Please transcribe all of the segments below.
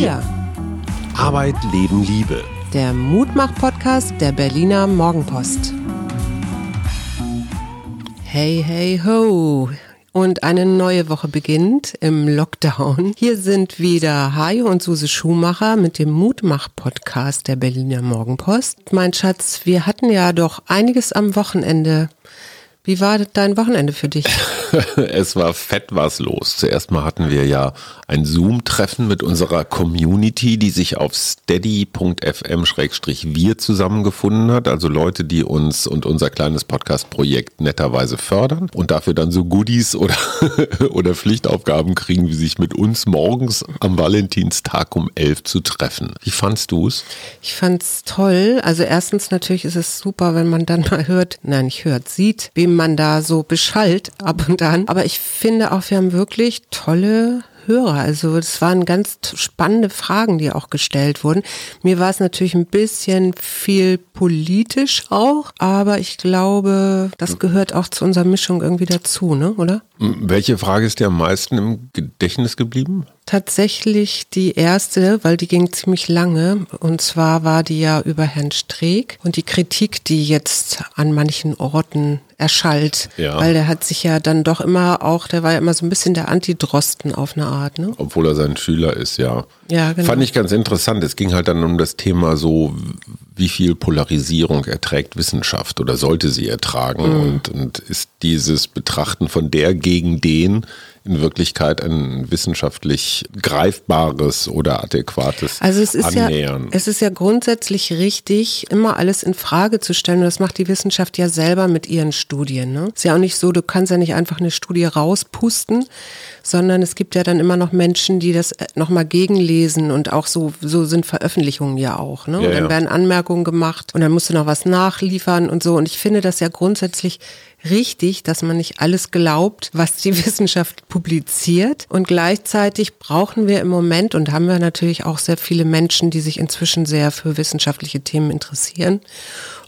Wir. Arbeit, Leben, Liebe. Der Mutmach-Podcast der Berliner Morgenpost. Hey, hey, ho. Und eine neue Woche beginnt im Lockdown. Hier sind wieder Hajo und Suse Schumacher mit dem Mutmach-Podcast der Berliner Morgenpost. Mein Schatz, wir hatten ja doch einiges am Wochenende wie war dein Wochenende für dich? es war fett was los. Zuerst mal hatten wir ja ein Zoom-Treffen mit unserer Community, die sich auf steady.fm-wir zusammengefunden hat. Also Leute, die uns und unser kleines Podcast-Projekt netterweise fördern und dafür dann so Goodies oder, oder Pflichtaufgaben kriegen, wie sich mit uns morgens am Valentinstag um elf zu treffen. Wie fandst du es? Ich fand es toll. Also erstens natürlich ist es super, wenn man dann mal hört, nein, nicht hört, sieht, wem man da so beschallt ab und an. Aber ich finde auch, wir haben wirklich tolle Hörer. Also es waren ganz spannende Fragen, die auch gestellt wurden. Mir war es natürlich ein bisschen viel politisch auch, aber ich glaube, das gehört auch zu unserer Mischung irgendwie dazu, ne? oder? Welche Frage ist dir am meisten im Gedächtnis geblieben? Tatsächlich die erste, weil die ging ziemlich lange. Und zwar war die ja über Herrn Streeck und die Kritik, die jetzt an manchen Orten erschallt. Ja. Weil der hat sich ja dann doch immer auch, der war ja immer so ein bisschen der Antidrosten auf eine Art. Ne? Obwohl er sein Schüler ist, ja. Ja, genau. Fand ich ganz interessant. Es ging halt dann um das Thema so, wie viel Polarisierung erträgt Wissenschaft oder sollte sie ertragen mhm. und, und ist dieses Betrachten von der gegen den in Wirklichkeit ein wissenschaftlich greifbares oder adäquates also es ist Annähern. Ja, es ist ja grundsätzlich richtig, immer alles in Frage zu stellen. Und das macht die Wissenschaft ja selber mit ihren Studien. Ne? Ist ja auch nicht so, du kannst ja nicht einfach eine Studie rauspusten, sondern es gibt ja dann immer noch Menschen, die das äh, nochmal gegenlesen und auch so, so sind Veröffentlichungen ja auch. Ne? Ja, und dann ja. werden Anmerkungen gemacht und dann musst du noch was nachliefern und so. Und ich finde das ja grundsätzlich richtig, dass man nicht alles glaubt, was die Wissenschaft publiziert. Und gleichzeitig brauchen wir im Moment, und haben wir natürlich auch sehr viele Menschen, die sich inzwischen sehr für wissenschaftliche Themen interessieren.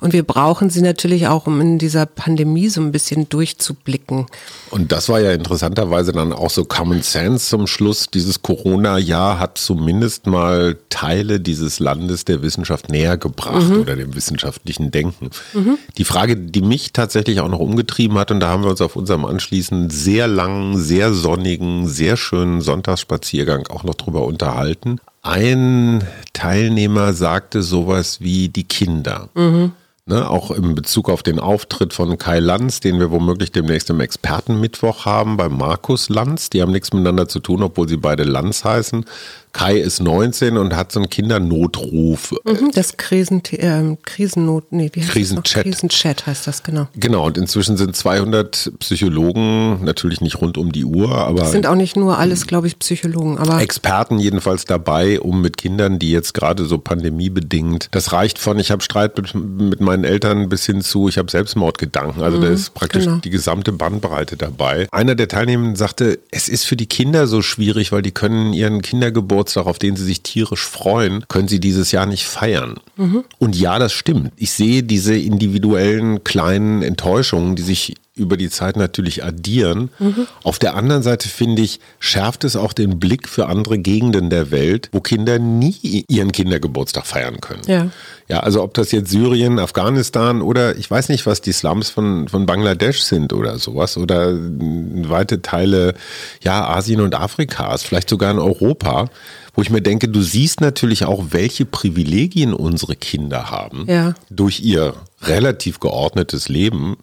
Und wir brauchen sie natürlich auch, um in dieser Pandemie so ein bisschen durchzublicken. Und das war ja interessanterweise dann auch so Common Sense zum Schluss. Dieses Corona-Jahr hat zumindest mal Teile dieses Landes der Wissenschaft näher gebracht mhm. oder dem wissenschaftlichen Denken. Mhm. Die Frage, die mich tatsächlich auch noch umgetrieben hat, und da haben wir uns auf unserem anschließend sehr langen, sehr sonnigen, sehr schönen Sonntagsspaziergang auch noch drüber unterhalten. Ein Teilnehmer sagte sowas wie die Kinder. Mhm. Ne, auch in Bezug auf den Auftritt von Kai Lanz, den wir womöglich demnächst im Expertenmittwoch haben, bei Markus Lanz. Die haben nichts miteinander zu tun, obwohl sie beide Lanz heißen. Kai ist 19 und hat so einen Kindernotruf. Mhm, das Krisen, äh, Krisennot, nee, wie heißt Krisenchat. Das Krisenchat heißt das, genau. Genau, und inzwischen sind 200 Psychologen, natürlich nicht rund um die Uhr, aber. Das sind auch nicht nur alles, glaube ich, Psychologen, aber. Experten jedenfalls dabei, um mit Kindern, die jetzt gerade so pandemiebedingt, das reicht von, ich habe Streit mit, mit, meinen Eltern bis hin zu, ich habe Selbstmordgedanken. Also mhm, da ist praktisch genau. die gesamte Bandbreite dabei. Einer der Teilnehmenden sagte, es ist für die Kinder so schwierig, weil die können ihren Kindergeburtstag Geburtstag, auf den sie sich tierisch freuen, können sie dieses Jahr nicht feiern. Mhm. Und ja, das stimmt. Ich sehe diese individuellen kleinen Enttäuschungen, die sich über die Zeit natürlich addieren. Mhm. Auf der anderen Seite finde ich, schärft es auch den Blick für andere Gegenden der Welt, wo Kinder nie ihren Kindergeburtstag feiern können. Ja. Ja, also ob das jetzt Syrien, Afghanistan oder ich weiß nicht, was die Slums von, von Bangladesch sind oder sowas oder weite Teile, ja, Asien und Afrikas, vielleicht sogar in Europa wo ich mir denke, du siehst natürlich auch, welche Privilegien unsere Kinder haben ja. durch ihr relativ geordnetes Leben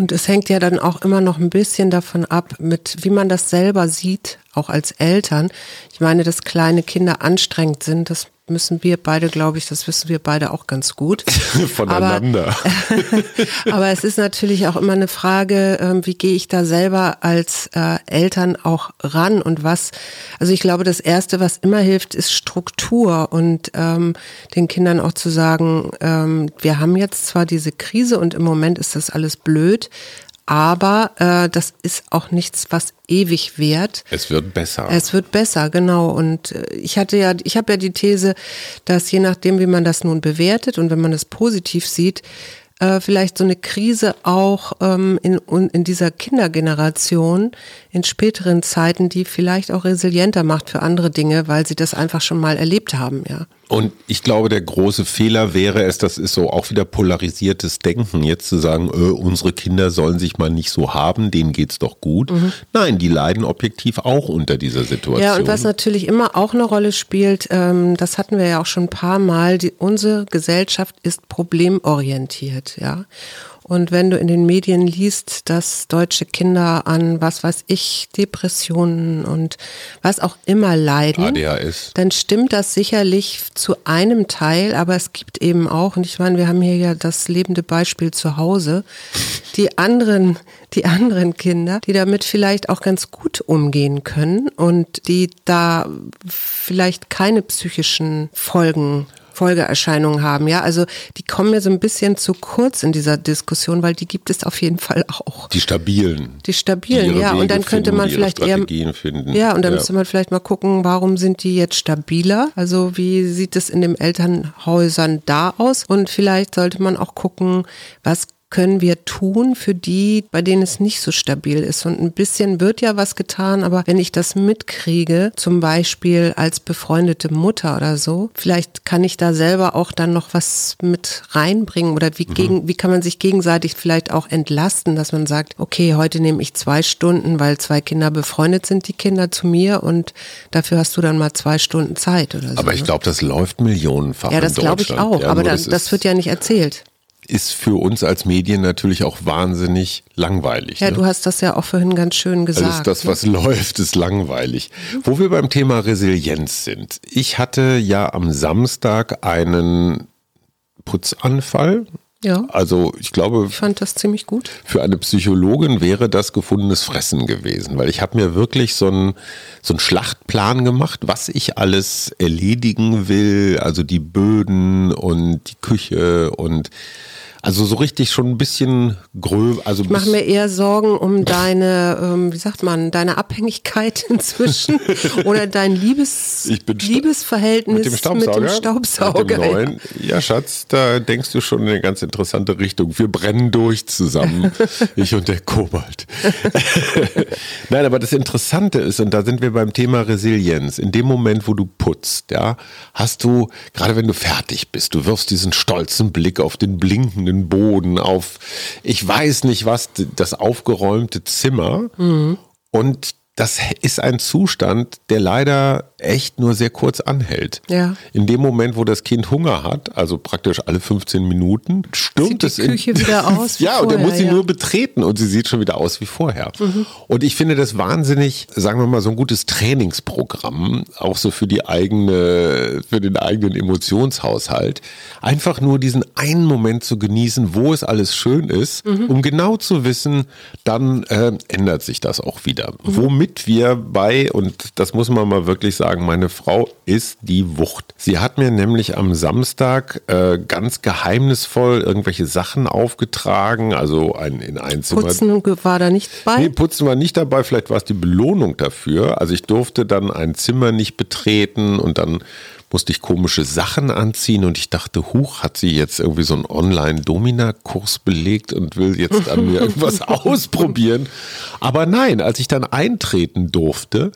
und es hängt ja dann auch immer noch ein bisschen davon ab, mit wie man das selber sieht, auch als Eltern. Ich meine, dass kleine Kinder anstrengend sind, das müssen wir beide, glaube ich, das wissen wir beide auch ganz gut. Voneinander. Aber, aber, es ist natürlich auch immer eine Frage, ähm, wie gehe ich da selber als äh, Eltern auch ran und was, also ich glaube, das Erste, was immer hilft, ist Struktur und ähm, den Kindern auch zu sagen, ähm, wir haben jetzt zwar diese Krise und im Moment ist das alles blöd, aber äh, das ist auch nichts, was ewig währt. Es wird besser. Es wird besser, genau. Und äh, ich hatte ja, ich habe ja die These, dass je nachdem, wie man das nun bewertet und wenn man es positiv sieht, äh, vielleicht so eine Krise auch ähm, in, in dieser Kindergeneration in späteren Zeiten, die vielleicht auch resilienter macht für andere Dinge, weil sie das einfach schon mal erlebt haben, ja. Und ich glaube, der große Fehler wäre es, das ist so auch wieder polarisiertes Denken, jetzt zu sagen, äh, unsere Kinder sollen sich mal nicht so haben, denen geht's doch gut. Mhm. Nein, die leiden objektiv auch unter dieser Situation. Ja, und was natürlich immer auch eine Rolle spielt, ähm, das hatten wir ja auch schon ein paar Mal, die, unsere Gesellschaft ist problemorientiert, ja. Und wenn du in den Medien liest, dass deutsche Kinder an, was weiß ich, Depressionen und was auch immer leiden, ADHS. dann stimmt das sicherlich zu einem Teil, aber es gibt eben auch, und ich meine, wir haben hier ja das lebende Beispiel zu Hause, die anderen, die anderen Kinder, die damit vielleicht auch ganz gut umgehen können und die da vielleicht keine psychischen Folgen Folgeerscheinungen haben. Ja, also die kommen mir so ein bisschen zu kurz in dieser Diskussion, weil die gibt es auf jeden Fall auch. Die stabilen. Die stabilen, die ja. Wege und dann könnte man vielleicht eher. Finden. Ja, und dann ja. müsste man vielleicht mal gucken, warum sind die jetzt stabiler? Also wie sieht es in den Elternhäusern da aus? Und vielleicht sollte man auch gucken, was können wir tun für die, bei denen es nicht so stabil ist. Und ein bisschen wird ja was getan, aber wenn ich das mitkriege, zum Beispiel als befreundete Mutter oder so, vielleicht kann ich da selber auch dann noch was mit reinbringen oder wie, mhm. gegen, wie kann man sich gegenseitig vielleicht auch entlasten, dass man sagt, okay, heute nehme ich zwei Stunden, weil zwei Kinder befreundet sind, die Kinder zu mir und dafür hast du dann mal zwei Stunden Zeit oder so. Aber ich glaube, das läuft millionenfach. Ja, das glaube ich auch, ja, aber das, das wird ja nicht erzählt ist für uns als Medien natürlich auch wahnsinnig langweilig. Ja, ne? du hast das ja auch vorhin ganz schön gesagt. Also das, was ne? läuft, ist langweilig. Mhm. Wo wir beim Thema Resilienz sind. Ich hatte ja am Samstag einen Putzanfall. Ja. Also ich glaube, ich fand das ziemlich gut. Für eine Psychologin wäre das gefundenes Fressen gewesen, weil ich habe mir wirklich so einen so einen Schlachtplan gemacht, was ich alles erledigen will, also die Böden und die Küche und also so richtig schon ein bisschen gröb. Also ich mache mir eher Sorgen um deine, ähm, wie sagt man, deine Abhängigkeit inzwischen oder dein Liebes, Liebesverhältnis mit dem Staubsauger. Mit dem Staubsauger. Mit dem neuen. Ja, Schatz, da denkst du schon in eine ganz interessante Richtung. Wir brennen durch zusammen, ich und der Kobold. Nein, aber das Interessante ist, und da sind wir beim Thema Resilienz, in dem Moment, wo du putzt, ja, hast du, gerade wenn du fertig bist, du wirfst diesen stolzen Blick auf den blinkenden den Boden, auf ich weiß nicht was, das aufgeräumte Zimmer. Mhm. Und das ist ein Zustand, der leider echt nur sehr kurz anhält. Ja. In dem Moment, wo das Kind Hunger hat, also praktisch alle 15 Minuten, stürmt es in die Küche wieder aus. ja, vorher, und er muss sie ja. nur betreten und sie sieht schon wieder aus wie vorher. Mhm. Und ich finde das wahnsinnig, sagen wir mal, so ein gutes Trainingsprogramm, auch so für die eigene, für den eigenen Emotionshaushalt. Einfach nur diesen einen Moment zu genießen, wo es alles schön ist, mhm. um genau zu wissen, dann äh, ändert sich das auch wieder. Mhm. Womit wir bei, und das muss man mal wirklich sagen, meine Frau ist die Wucht. Sie hat mir nämlich am Samstag äh, ganz geheimnisvoll irgendwelche Sachen aufgetragen, also ein, in ein Zimmer. Putzen war da nicht bei? Nee, Putzen war nicht dabei, vielleicht war es die Belohnung dafür. Also ich durfte dann ein Zimmer nicht betreten und dann musste ich komische Sachen anziehen und ich dachte, huch, hat sie jetzt irgendwie so einen Online-Domina-Kurs belegt und will jetzt an mir irgendwas ausprobieren. Aber nein, als ich dann eintreten durfte,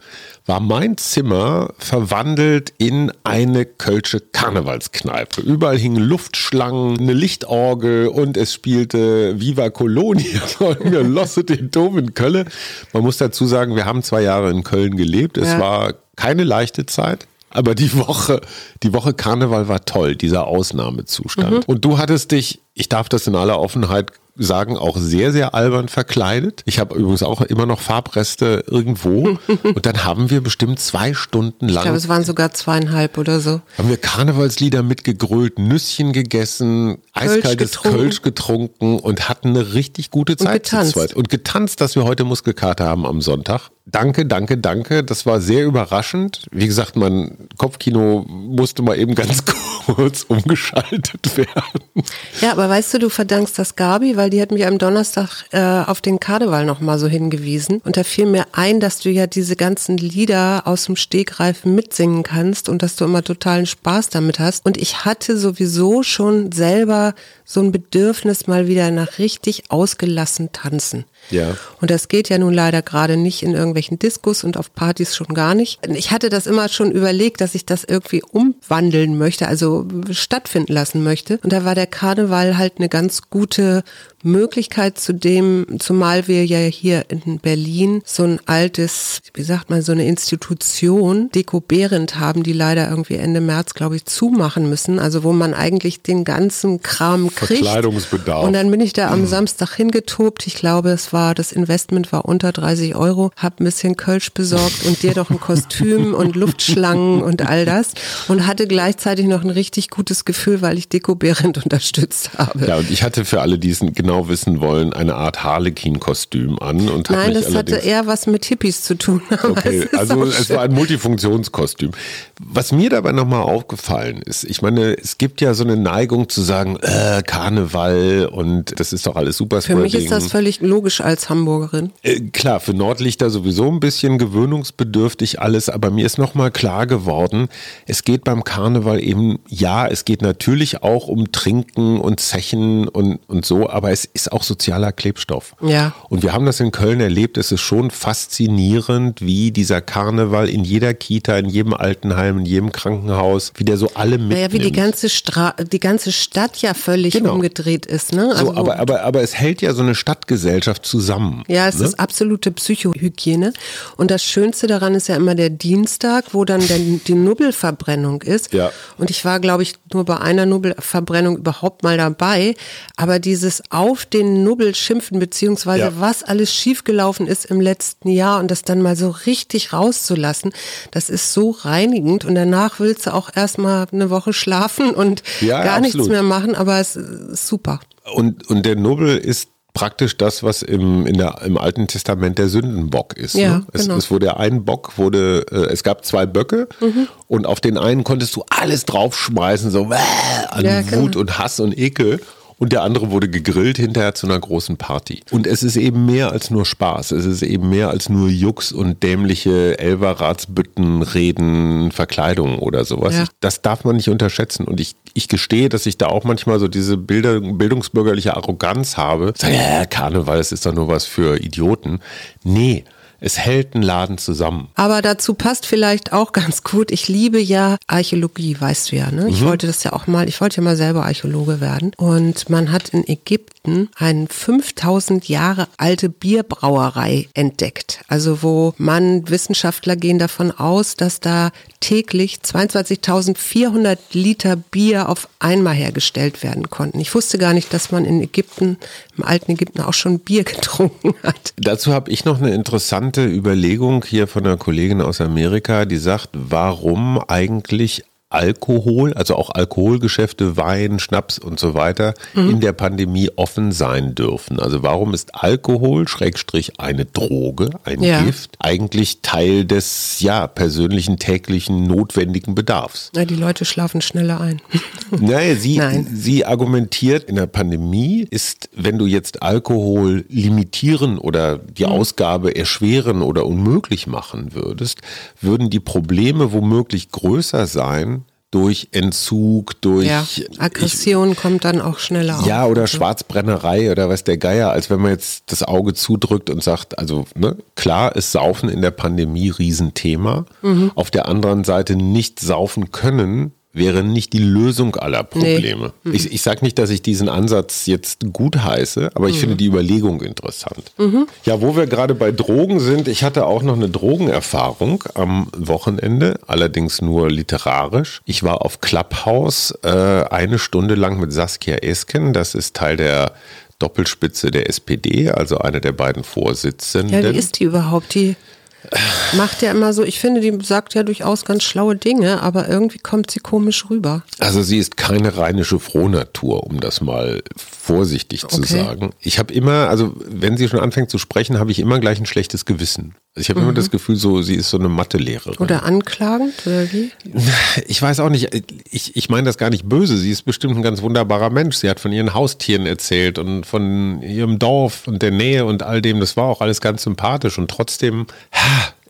war mein Zimmer verwandelt in eine kölsche Karnevalskneipe. Überall hingen Luftschlangen, eine Lichtorgel und es spielte Viva Colonia, Losse den Dom in Köln. Man muss dazu sagen, wir haben zwei Jahre in Köln gelebt. Es ja. war keine leichte Zeit. Aber die Woche, die Woche Karneval war toll, dieser Ausnahmezustand. Mhm. Und du hattest dich, ich darf das in aller Offenheit sagen, auch sehr, sehr albern verkleidet. Ich habe übrigens auch immer noch Farbreste irgendwo. Und dann haben wir bestimmt zwei Stunden lang. Ich glaube, es waren sogar zweieinhalb oder so. Haben wir Karnevalslieder mitgegrölt, Nüsschen gegessen, eiskaltes getrunken. Kölsch getrunken und hatten eine richtig gute Zeit und getanzt. zu zweit. Und getanzt, dass wir heute Muskelkater haben am Sonntag. Danke, danke, danke. Das war sehr überraschend. Wie gesagt, mein Kopfkino musste mal eben ganz kurz umgeschaltet werden. Ja, aber weißt du, du verdankst das Gabi, weil die hat mich am Donnerstag äh, auf den Karneval nochmal so hingewiesen. Und da fiel mir ein, dass du ja diese ganzen Lieder aus dem Stegreif mitsingen kannst und dass du immer totalen Spaß damit hast. Und ich hatte sowieso schon selber so ein Bedürfnis mal wieder nach richtig ausgelassen tanzen. Ja. Und das geht ja nun leider gerade nicht in irgendwelchen Diskos und auf Partys schon gar nicht. Ich hatte das immer schon überlegt, dass ich das irgendwie umwandeln möchte, also stattfinden lassen möchte. Und da war der Karneval halt eine ganz gute Möglichkeit zu dem, zumal wir ja hier in Berlin so ein altes, wie sagt man, so eine Institution, Deko Behrendt haben, die leider irgendwie Ende März, glaube ich, zumachen müssen. Also wo man eigentlich den ganzen Kram kriegt. Verkleidungsbedarf. Und dann bin ich da am Samstag hingetobt. Ich glaube, es war, das Investment war unter 30 Euro, hab ein bisschen Kölsch besorgt und dir doch ein Kostüm und Luftschlangen und all das und hatte gleichzeitig noch ein richtig gutes Gefühl, weil ich Deko Behrendt unterstützt habe. Ja, und ich hatte für alle, die es genau wissen wollen, eine Art Harlequin-Kostüm an. Und Nein, das hatte eher was mit Hippies zu tun. Okay, also es war ein Multifunktionskostüm. Was mir dabei nochmal aufgefallen ist, ich meine, es gibt ja so eine Neigung zu sagen, äh, Karneval und das ist doch alles super Für mich ist das völlig logisch als Hamburgerin. Äh, klar, für Nordlichter sowieso ein bisschen gewöhnungsbedürftig alles, aber mir ist nochmal klar geworden, es geht beim Karneval eben, ja, es geht natürlich auch um Trinken und Zechen und, und so, aber es ist auch sozialer Klebstoff. Ja. Und wir haben das in Köln erlebt, es ist schon faszinierend, wie dieser Karneval in jeder Kita, in jedem Altenheim, in jedem Krankenhaus, wie der so alle mitnimmt. Naja, wie die ganze, Stra die ganze Stadt ja völlig genau. umgedreht ist. Ne? Also so, aber, aber, aber es hält ja so eine Stadtgesellschaft zusammen. Ja, es ne? ist absolute Psychohygiene. Und das Schönste daran ist ja immer der Dienstag, wo dann der, die Nubbelverbrennung ist. Ja. Und ich war, glaube ich, nur bei einer Nubbelverbrennung überhaupt mal dabei. Aber dieses auf den Nubbel schimpfen, beziehungsweise ja. was alles schiefgelaufen ist im letzten Jahr und das dann mal so richtig rauszulassen, das ist so reinigend. Und danach willst du auch erstmal eine Woche schlafen und ja, gar absolut. nichts mehr machen, aber es ist super. Und, und der Nubbel ist praktisch das, was im, in der, im Alten Testament der Sündenbock ist. Ja, ne? es, genau. es wurde ein Bock, wurde, äh, es gab zwei Böcke mhm. und auf den einen konntest du alles draufschmeißen, so äh, an ja, Wut genau. und Hass und Ekel und der andere wurde gegrillt hinterher zu einer großen Party. Und es ist eben mehr als nur Spaß. Es ist eben mehr als nur Jux und dämliche Elverratsbütten, Reden, Verkleidung oder sowas. Ja. Das darf man nicht unterschätzen. Und ich, ich gestehe, dass ich da auch manchmal so diese Bilder, bildungsbürgerliche Arroganz habe. Sag, ja, Karneval, das ist doch nur was für Idioten. Nee, es hält einen Laden zusammen. Aber dazu passt vielleicht auch ganz gut, ich liebe ja Archäologie, weißt du ja. Ne? Ich mhm. wollte das ja auch mal, ich wollte ja mal selber Archäologe werden. Und man hat in Ägypten eine 5000 Jahre alte Bierbrauerei entdeckt. Also wo man, Wissenschaftler gehen davon aus, dass da täglich 22.400 Liter Bier auf einmal hergestellt werden konnten. Ich wusste gar nicht, dass man in Ägypten, im alten Ägypten auch schon Bier getrunken hat. Dazu habe ich noch eine interessante interessante Überlegung hier von einer Kollegin aus Amerika, die sagt, warum eigentlich Alkohol, also auch Alkoholgeschäfte, Wein, Schnaps und so weiter mhm. in der Pandemie offen sein dürfen. Also warum ist Alkohol, Schrägstrich eine Droge, ein ja. Gift, eigentlich Teil des ja persönlichen täglichen notwendigen Bedarfs? Ja, die Leute schlafen schneller ein. naja, sie, sie argumentiert, in der Pandemie ist, wenn du jetzt Alkohol limitieren oder die mhm. Ausgabe erschweren oder unmöglich machen würdest, würden die Probleme womöglich größer sein, durch Entzug, durch ja, Aggression ich, kommt dann auch schneller auf. Ja, oder Schwarzbrennerei oder was der Geier, als wenn man jetzt das Auge zudrückt und sagt, also ne, klar ist Saufen in der Pandemie Riesenthema. Mhm. Auf der anderen Seite nicht saufen können wäre nicht die Lösung aller Probleme. Nee. Mhm. Ich, ich sage nicht, dass ich diesen Ansatz jetzt gut heiße, aber ich mhm. finde die Überlegung interessant. Mhm. Ja, wo wir gerade bei Drogen sind, ich hatte auch noch eine Drogenerfahrung am Wochenende, allerdings nur literarisch. Ich war auf Clubhouse äh, eine Stunde lang mit Saskia Esken, das ist Teil der Doppelspitze der SPD, also eine der beiden Vorsitzenden. Ja, wie ist die überhaupt? Die macht ja immer so, ich finde, die sagt ja durchaus ganz schlaue Dinge, aber irgendwie kommt sie komisch rüber. Also sie ist keine rheinische Frohnatur, um das mal vorsichtig okay. zu sagen. Ich habe immer, also wenn sie schon anfängt zu sprechen, habe ich immer gleich ein schlechtes Gewissen. Ich habe mhm. immer das Gefühl, so sie ist so eine Mathelehrerin. Oder anklagend oder wie? Ich weiß auch nicht. Ich, ich meine das gar nicht böse. Sie ist bestimmt ein ganz wunderbarer Mensch. Sie hat von ihren Haustieren erzählt und von ihrem Dorf und der Nähe und all dem. Das war auch alles ganz sympathisch und trotzdem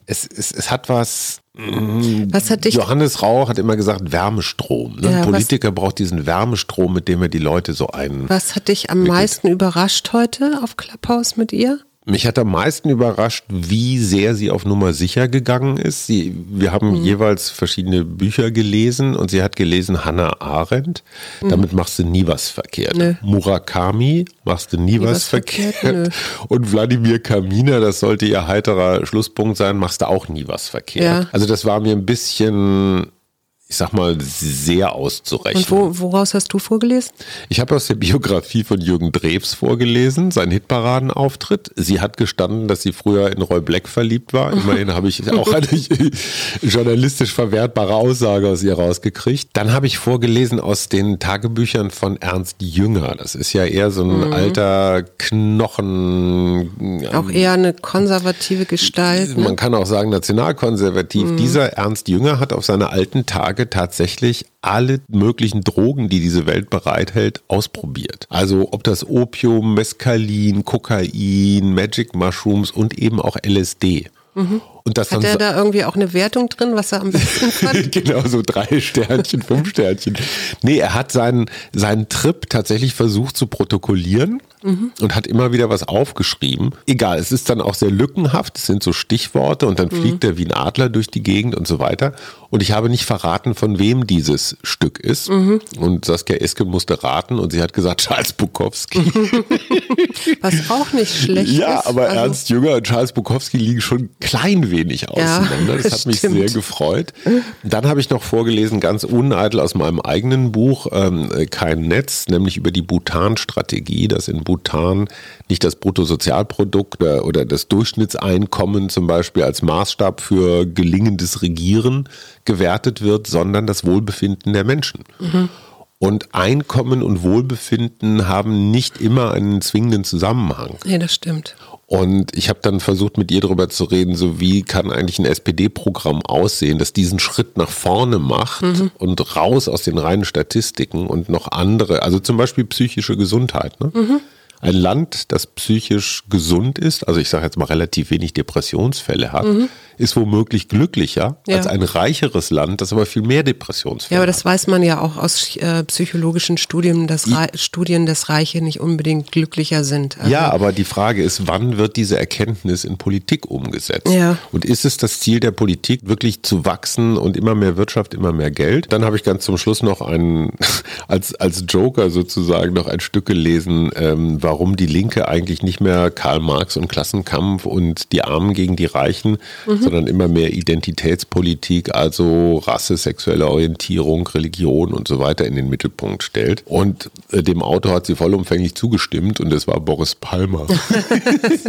Es, es, es hat was. Mm, Was hat dich- Johannes Rau hat immer gesagt Wärmestrom. Ne? Ja, Ein was- Politiker braucht diesen Wärmestrom, mit dem er die Leute so ein. Was hat dich am meisten überrascht heute auf Clubhouse mit ihr? Mich hat am meisten überrascht, wie sehr sie auf Nummer sicher gegangen ist. Sie, wir haben Mhm. jeweils verschiedene Bücher gelesen und sie hat gelesen Hannah Arendt. Damit machst du nie was verkehrt. Mhm. Nö. Murakami machst du nie, was, was verkehrt, verkehrt. Und Wladimir Kaminer, das sollte ihr heiterer Schlusspunkt sein, machst du auch nie was verkehrt. Ja. Also das war mir ein bisschen, ich sag mal, sehr auszurechnen. Und wo, woraus hast du vorgelesen? Ich habe aus der Biografie von Jürgen Drews vorgelesen, sein Hitparadenauftritt. Sie hat gestanden, dass sie früher in Roy Black verliebt war. Immerhin habe ich auch eine journalistisch verwertbare Aussage aus ihr rausgekriegt. Dann habe ich vorgelesen aus den Tagebüchern von Ernst Jünger. Das ist ja eher so ein alter Knochen. Auch eher eine konservative Gestalt. Ne? Man kann auch sagen nationalkonservativ. Dieser Ernst Jünger hat auf seine alten Tage tatsächlich alle möglichen Drogen, die diese Welt bereithält, ausprobiert. Also ob das Opium, Mescalin, Kokain, Magic Mushrooms und eben auch LSD. Und das Hat er da irgendwie auch eine Wertung drin, was er am besten fand? genau, so drei Sternchen, fünf Sternchen. Nee, er hat seinen, seinen Trip tatsächlich versucht zu protokollieren und hat immer wieder was aufgeschrieben. Egal, es ist dann auch sehr lückenhaft, es sind so Stichworte und dann fliegt er wie ein Adler durch die Gegend und so weiter. Und ich habe nicht verraten, von wem dieses Stück ist. Und Saskia Eske musste raten und sie hat gesagt, Charles Bukowski. Was auch nicht schlecht Ja, ist. aber Also, Ernst Jünger und Charles Bukowski liegen schon ein klein wenig auseinander. das hat mich stimmt. sehr gefreut. Dann habe ich noch vorgelesen, ganz uneitel aus meinem eigenen Buch, ähm, Kein Netz, nämlich über die Bhutan-Strategie, dass in Bhutan nicht das Bruttosozialprodukt oder, oder das Durchschnittseinkommen zum Beispiel als Maßstab für gelingendes Regieren gewertet wird, sondern das Wohlbefinden der Menschen. Und Einkommen und Wohlbefinden haben nicht immer einen zwingenden Zusammenhang. Nee, das stimmt. Und ich habe dann versucht, mit ihr darüber zu reden, so wie kann eigentlich ein SPD-Programm aussehen, das diesen Schritt nach vorne macht und raus aus den reinen Statistiken und noch andere, also zum Beispiel psychische Gesundheit. Ne? Ein Land, das psychisch gesund ist, also ich sage jetzt mal relativ wenig Depressionsfälle hat, ist womöglich glücklicher Ja. als ein reicheres Land, das aber viel mehr Ja, Depressionsfälle aber hat. das weiß man ja auch aus äh, psychologischen Studien, dass Rei Studien, dass Reiche nicht unbedingt glücklicher sind. Also, Ja, aber die Frage ist, wann wird diese Erkenntnis in Politik umgesetzt? Ja. Und ist es das Ziel der Politik, wirklich zu wachsen und immer mehr Wirtschaft, immer mehr Geld? Dann habe ich ganz zum Schluss noch einen, als, als Joker sozusagen noch ein Stück gelesen, ähm, warum die Linke eigentlich nicht mehr Karl Marx und Klassenkampf und die Armen gegen die Reichen, sondern immer mehr Identitätspolitik, also Rasse, sexuelle Orientierung, Religion und so weiter in den Mittelpunkt stellt. Und äh, dem Autor hat sie vollumfänglich zugestimmt und es war Boris Palmer.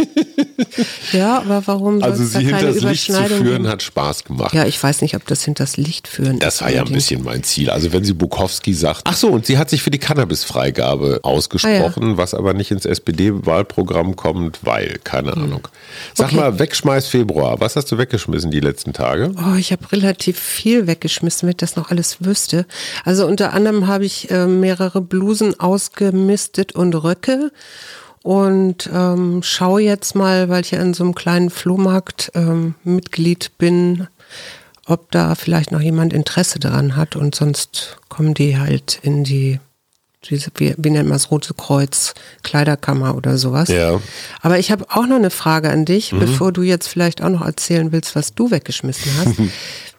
ja, aber warum Also sie keine hinters Licht zu führen hat Spaß gemacht. Ja, ich weiß nicht, ob das hinters Licht führen Das war ja ein bisschen mein Ziel. Also wenn sie Bukowski sagt, ach so, und sie hat sich für die Cannabis-Freigabe ausgesprochen, was aber nicht ins SPD-Wahlprogramm kommt, weil, keine Ahnung. Sag Hm. Okay. mal, Wegschmeiß Februar, was hast du weggeschmissen die letzten Tage? Oh, ich habe relativ viel weggeschmissen, wenn ich das noch alles wüsste. Also unter anderem habe ich äh, mehrere Blusen ausgemistet und Röcke und ähm, schaue jetzt mal, weil ich ja in so einem kleinen Flohmarkt ähm, Mitglied bin, ob da vielleicht noch jemand Interesse daran hat und sonst kommen die halt in die diese, wie, wie nennt man das, Rote Kreuz, Kleiderkammer oder sowas. Ja. Aber ich habe auch noch eine Frage an dich, bevor du jetzt vielleicht auch noch erzählen willst, was du weggeschmissen hast.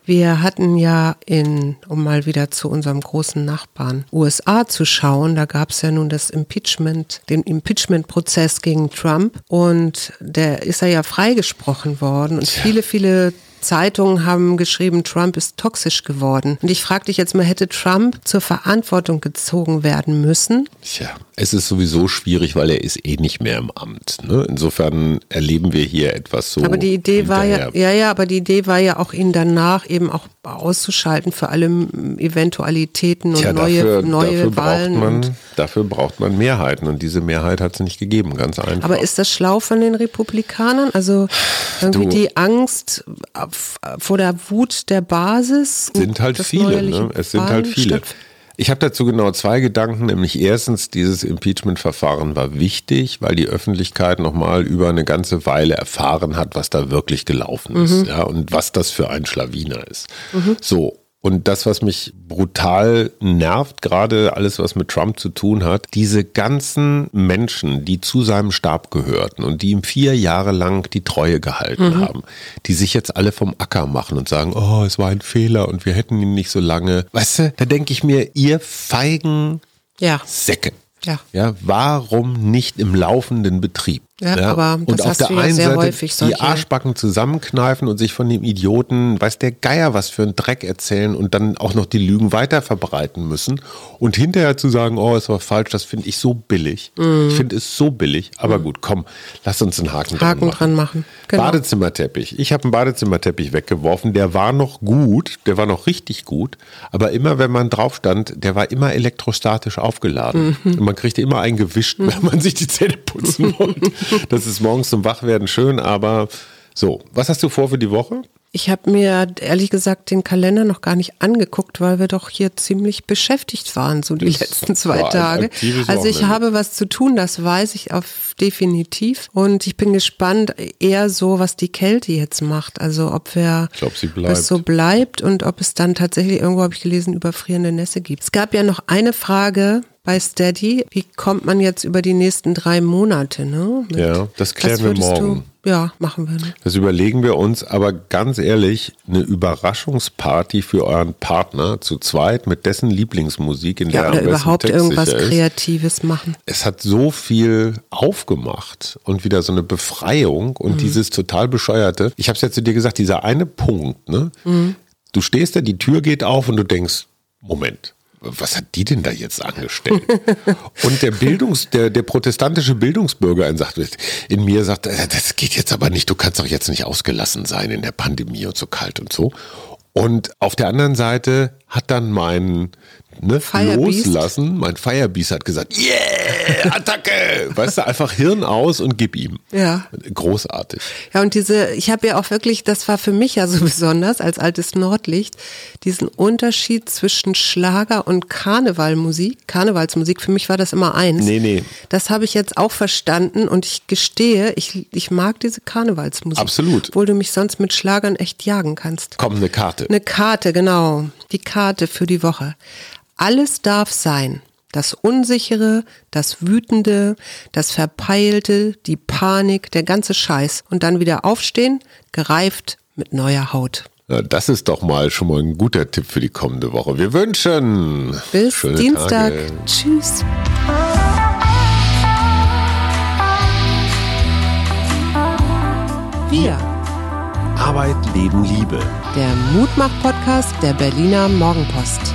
Wir hatten ja in, um mal wieder zu unserem großen Nachbarn USA zu schauen, da gab es ja nun das Impeachment, den Impeachment-Prozess gegen Trump und der ist er ja freigesprochen worden und viele, viele Zeitungen haben geschrieben, Trump ist toxisch geworden. Und ich frage dich jetzt mal, hätte Trump zur Verantwortung gezogen werden müssen? Tja, es ist sowieso schwierig, weil er ist eh nicht mehr im Amt. Ne? Insofern erleben wir hier etwas so. Aber die Idee war ja, hinterher. ja, ja, aber die Idee war ja auch, ihn danach eben auch auszuschalten für alle Eventualitäten und Tja, neue, dafür, neue dafür, Wahlen. braucht man, dafür braucht man Mehrheiten und diese Mehrheit hat es nicht gegeben, ganz einfach. aber ist das schlau von den Republikanern? Also irgendwie Du- die Angst vor der Wut der Basis? sind halt viele. Ne? Es sind halt viele. Ich habe dazu genau zwei Gedanken, nämlich erstens, dieses Impeachment-Verfahren war wichtig, weil die Öffentlichkeit nochmal über eine ganze Weile erfahren hat, was da wirklich gelaufen ist mhm. ja, und was das für ein Schlawiner ist. Mhm. So, und das, was mich brutal nervt, gerade alles, was mit Trump zu tun hat, diese ganzen Menschen, die zu seinem Stab gehörten und die ihm vier Jahre lang die Treue gehalten mhm. haben, die sich jetzt alle vom Acker machen und sagen, oh, es war ein Fehler und wir hätten ihn nicht so lange. Weißt du, da denke ich mir, ihr feigen ja. Säcke. Ja. ja. Warum nicht im laufenden Betrieb? Ja, ja, aber und auf der einen Seite die Arschbacken zusammenkneifen und sich von dem Idioten, weiß der Geier, was für ein Dreck erzählen und dann auch noch die Lügen weiter verbreiten müssen und hinterher zu sagen, oh, es war falsch, das finde ich so billig. Mm. Ich finde es so billig. Aber mm. gut, komm, lass uns einen Haken, Haken dran machen. Dran machen. Genau. Badezimmerteppich. Ich habe einen Badezimmerteppich weggeworfen, der war noch gut, der war noch richtig gut, aber immer wenn man drauf stand, der war immer elektrostatisch aufgeladen. Mm Und man kriegte immer einen gewischt, wenn man sich die Zähne putzen wollte. das ist morgens zum Wachwerden schön, aber so. Was hast du vor für die Woche? Ich habe mir ehrlich gesagt den Kalender noch gar nicht angeguckt, weil wir doch hier ziemlich beschäftigt waren, so die das letzten zwei Tage. Also ich habe was zu tun, das weiß ich auf definitiv. Und ich bin gespannt eher so, was die Kälte jetzt macht. Also ob wir ich glaub, es so bleibt und ob es dann tatsächlich irgendwo habe ich gelesen überfrierende Nässe gibt. Es gab ja noch eine Frage, bei Steady. Wie kommt man jetzt über die nächsten drei Monate? Ne? Mit, ja, das klären wir morgen. Du, ja, machen wir. Ne? Das überlegen wir uns, aber ganz ehrlich, eine Überraschungsparty für euren Partner zu zweit mit dessen Lieblingsmusik, in ja, der oder überhaupt irgendwas Kreatives machen. Es hat so viel aufgemacht und wieder so eine Befreiung und mhm. dieses total bescheuerte. Ich habe es ja zu dir gesagt, dieser eine Punkt, ne? Mhm. Du stehst da, die Tür geht auf und du denkst, Moment, was hat die denn da jetzt angestellt? Und der Bildungs, der, der protestantische Bildungsbürger in, sagt, in mir sagt, äh, das geht jetzt aber nicht, du kannst doch jetzt nicht ausgelassen sein in der Pandemie und so kalt und so. Und auf der anderen Seite hat dann mein ne, loslassen. Mein Firebeast hat gesagt, yeah, Attacke! weißt du, einfach Hirn aus und gib ihm. Ja. Großartig. Ja, und diese, ich habe ja auch wirklich, das war für mich ja so besonders als altes Nordlicht, diesen Unterschied zwischen Schlager und Karnevalmusik. Karnevalsmusik, für mich war das immer eins. Nee, nee. Das habe ich jetzt auch verstanden und ich gestehe, ich, ich mag diese Karnevalsmusik. Absolut. Obwohl du mich sonst mit Schlagern echt jagen kannst. Komm, eine Karte. Eine Karte, genau. Die Karte für die Woche. Alles darf sein. Das Unsichere, das Wütende, das Verpeilte, die Panik, der ganze Scheiß. Und dann wieder aufstehen, gereift mit neuer Haut. Das ist doch mal schon mal ein guter Tipp für die kommende Woche. Wir wünschen. Bis Schöne Dienstag. Tage. Tschüss. Wir. Arbeit, Leben, Liebe. Der Mutmach-Podcast der Berliner Morgenpost.